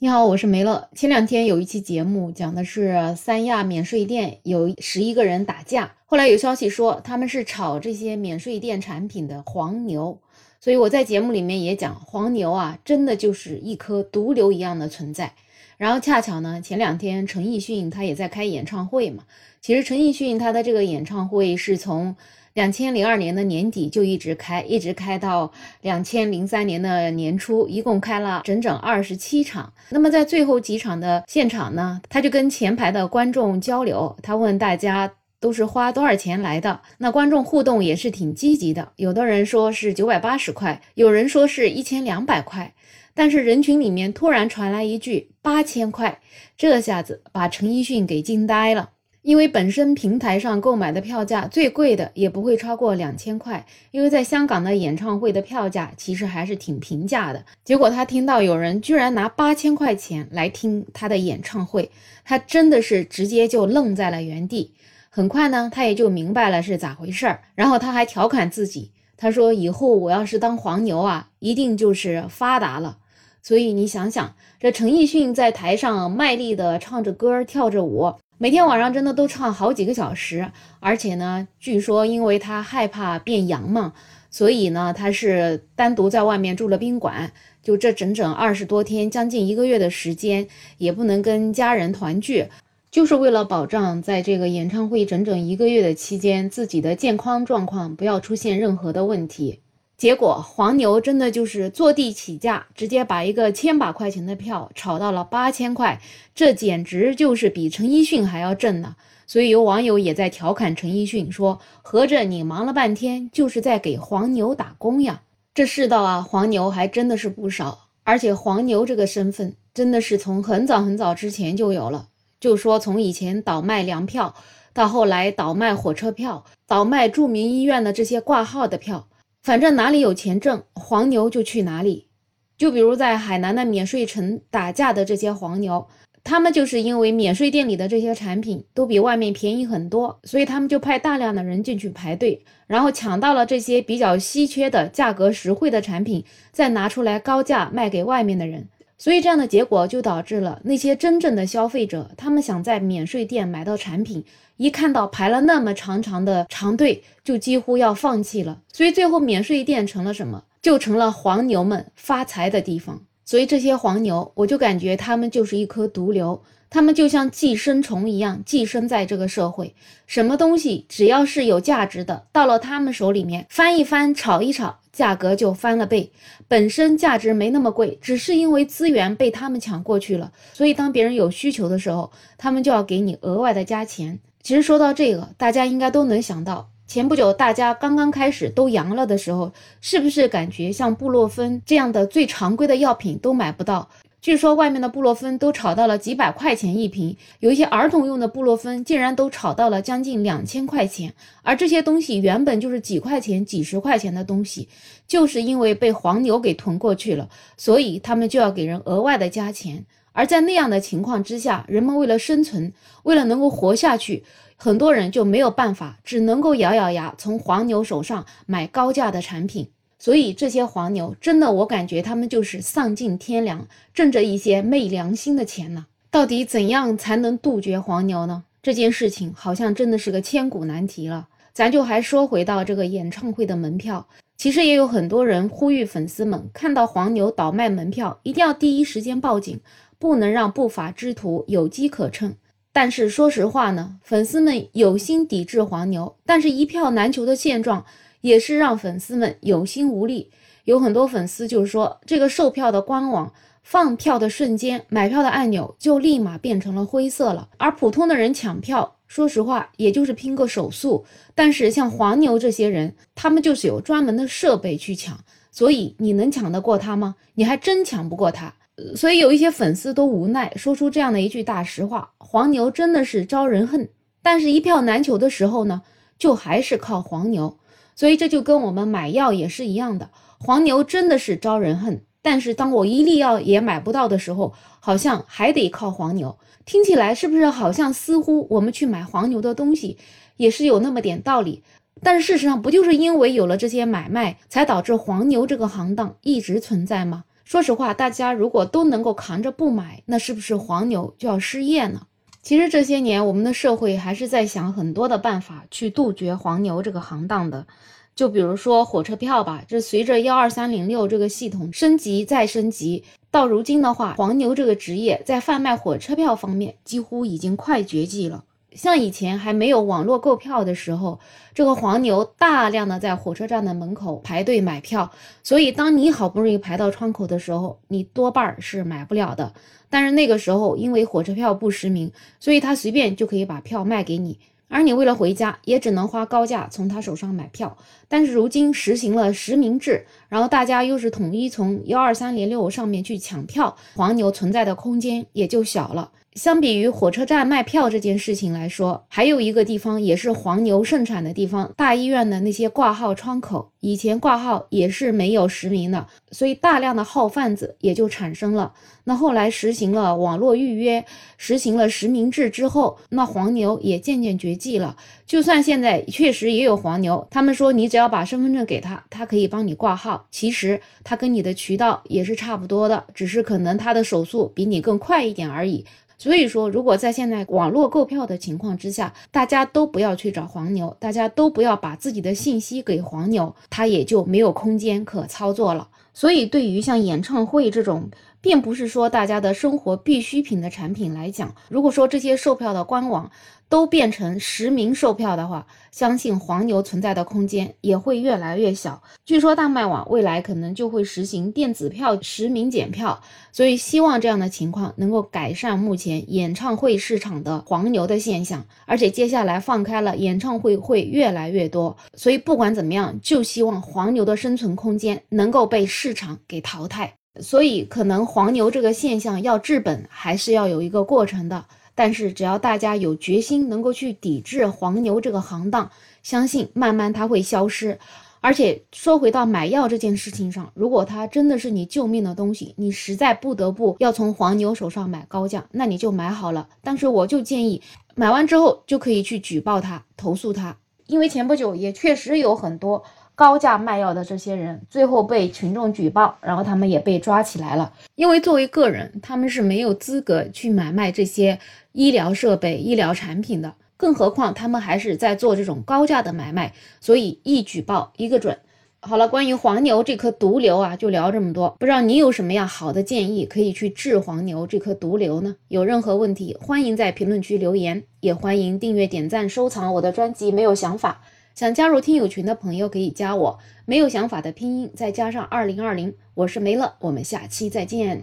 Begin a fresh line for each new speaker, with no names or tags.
你好，我是梅乐。前两天有一期节目讲的是三亚免税店有十一个人打架，后来有消息说他们是炒这些免税店产品的黄牛，所以我在节目里面也讲黄牛啊，真的就是一颗毒瘤一样的存在。然后恰巧呢，前两天陈奕迅他也在开演唱会嘛，其实陈奕迅他的这个演唱会是从。两千零二年的年底就一直开，一直开到两千零三年的年初，一共开了整整二十七场。那么在最后几场的现场呢，他就跟前排的观众交流，他问大家都是花多少钱来的。那观众互动也是挺积极的，有的人说是九百八十块，有人说是一千两百块，但是人群里面突然传来一句八千块，这下子把陈奕迅给惊呆了。因为本身平台上购买的票价最贵的也不会超过两千块，因为在香港的演唱会的票价其实还是挺平价的。结果他听到有人居然拿八千块钱来听他的演唱会，他真的是直接就愣在了原地。很快呢，他也就明白了是咋回事儿。然后他还调侃自己，他说：“以后我要是当黄牛啊，一定就是发达了。”所以你想想，这陈奕迅在台上卖力的唱着歌，跳着舞。每天晚上真的都唱好几个小时，而且呢，据说因为他害怕变阳嘛，所以呢，他是单独在外面住了宾馆，就这整整二十多天，将近一个月的时间，也不能跟家人团聚，就是为了保障在这个演唱会整整一个月的期间，自己的健康状况不要出现任何的问题。结果黄牛真的就是坐地起价，直接把一个千把块钱的票炒到了八千块，这简直就是比陈奕迅还要挣呢。所以有网友也在调侃陈奕迅说：“合着你忙了半天，就是在给黄牛打工呀？”这世道啊，黄牛还真的是不少，而且黄牛这个身份真的是从很早很早之前就有了。就说从以前倒卖粮票，到后来倒卖火车票，倒卖著名医院的这些挂号的票。反正哪里有钱挣，黄牛就去哪里。就比如在海南的免税城打架的这些黄牛，他们就是因为免税店里的这些产品都比外面便宜很多，所以他们就派大量的人进去排队，然后抢到了这些比较稀缺的、价格实惠的产品，再拿出来高价卖给外面的人。所以这样的结果就导致了那些真正的消费者，他们想在免税店买到产品，一看到排了那么长长的长队，就几乎要放弃了。所以最后免税店成了什么？就成了黄牛们发财的地方。所以这些黄牛，我就感觉他们就是一颗毒瘤，他们就像寄生虫一样寄生在这个社会。什么东西只要是有价值的，到了他们手里面翻一翻，炒一炒。价格就翻了倍，本身价值没那么贵，只是因为资源被他们抢过去了，所以当别人有需求的时候，他们就要给你额外的加钱。其实说到这个，大家应该都能想到，前不久大家刚刚开始都阳了的时候，是不是感觉像布洛芬这样的最常规的药品都买不到？据说外面的布洛芬都炒到了几百块钱一瓶，有一些儿童用的布洛芬竟然都炒到了将近两千块钱。而这些东西原本就是几块钱、几十块钱的东西，就是因为被黄牛给囤过去了，所以他们就要给人额外的加钱。而在那样的情况之下，人们为了生存，为了能够活下去，很多人就没有办法，只能够咬咬牙从黄牛手上买高价的产品。所以这些黄牛真的，我感觉他们就是丧尽天良，挣着一些昧良心的钱呢。到底怎样才能杜绝黄牛呢？这件事情好像真的是个千古难题了。咱就还说回到这个演唱会的门票，其实也有很多人呼吁粉丝们，看到黄牛倒卖门票，一定要第一时间报警，不能让不法之徒有机可乘。但是说实话呢，粉丝们有心抵制黄牛，但是一票难求的现状。也是让粉丝们有心无力，有很多粉丝就是说，这个售票的官网放票的瞬间，买票的按钮就立马变成了灰色了。而普通的人抢票，说实话，也就是拼个手速。但是像黄牛这些人，他们就是有专门的设备去抢，所以你能抢得过他吗？你还真抢不过他。所以有一些粉丝都无奈，说出这样的一句大实话：黄牛真的是招人恨。但是，一票难求的时候呢，就还是靠黄牛。所以这就跟我们买药也是一样的，黄牛真的是招人恨。但是当我一粒药也买不到的时候，好像还得靠黄牛。听起来是不是好像似乎我们去买黄牛的东西也是有那么点道理？但是事实上不就是因为有了这些买卖，才导致黄牛这个行当一直存在吗？说实话，大家如果都能够扛着不买，那是不是黄牛就要失业呢？其实这些年，我们的社会还是在想很多的办法去杜绝黄牛这个行当的。就比如说火车票吧，这随着幺二三零六这个系统升级再升级，到如今的话，黄牛这个职业在贩卖火车票方面几乎已经快绝迹了。像以前还没有网络购票的时候，这个黄牛大量的在火车站的门口排队买票，所以当你好不容易排到窗口的时候，你多半是买不了的。但是那个时候，因为火车票不实名，所以他随便就可以把票卖给你，而你为了回家，也只能花高价从他手上买票。但是如今实行了实名制，然后大家又是统一从幺二三零六上面去抢票，黄牛存在的空间也就小了。相比于火车站卖票这件事情来说，还有一个地方也是黄牛盛产的地方，大医院的那些挂号窗口，以前挂号也是没有实名的，所以大量的号贩子也就产生了。那后来实行了网络预约，实行了实名制之后，那黄牛也渐渐绝迹了。就算现在确实也有黄牛，他们说你只要把身份证给他，他可以帮你挂号，其实他跟你的渠道也是差不多的，只是可能他的手速比你更快一点而已。所以说，如果在现在网络购票的情况之下，大家都不要去找黄牛，大家都不要把自己的信息给黄牛，他也就没有空间可操作了。所以，对于像演唱会这种，并不是说大家的生活必需品的产品来讲，如果说这些售票的官网，都变成实名售票的话，相信黄牛存在的空间也会越来越小。据说大麦网未来可能就会实行电子票实名检票，所以希望这样的情况能够改善目前演唱会市场的黄牛的现象。而且接下来放开了，演唱会会越来越多，所以不管怎么样，就希望黄牛的生存空间能够被市场给淘汰。所以可能黄牛这个现象要治本，还是要有一个过程的。但是，只要大家有决心，能够去抵制黄牛这个行当，相信慢慢它会消失。而且说回到买药这件事情上，如果它真的是你救命的东西，你实在不得不要从黄牛手上买高价，那你就买好了。但是我就建议，买完之后就可以去举报他、投诉他，因为前不久也确实有很多。高价卖药的这些人，最后被群众举报，然后他们也被抓起来了。因为作为个人，他们是没有资格去买卖这些医疗设备、医疗产品的，更何况他们还是在做这种高价的买卖，所以一举报一个准。好了，关于黄牛这颗毒瘤啊，就聊这么多。不知道你有什么样好的建议，可以去治黄牛这颗毒瘤呢？有任何问题，欢迎在评论区留言，也欢迎订阅、点赞、收藏我的专辑。没有想法。想加入听友群的朋友可以加我，没有想法的拼音再加上二零二零，我是梅乐，我们下期再见。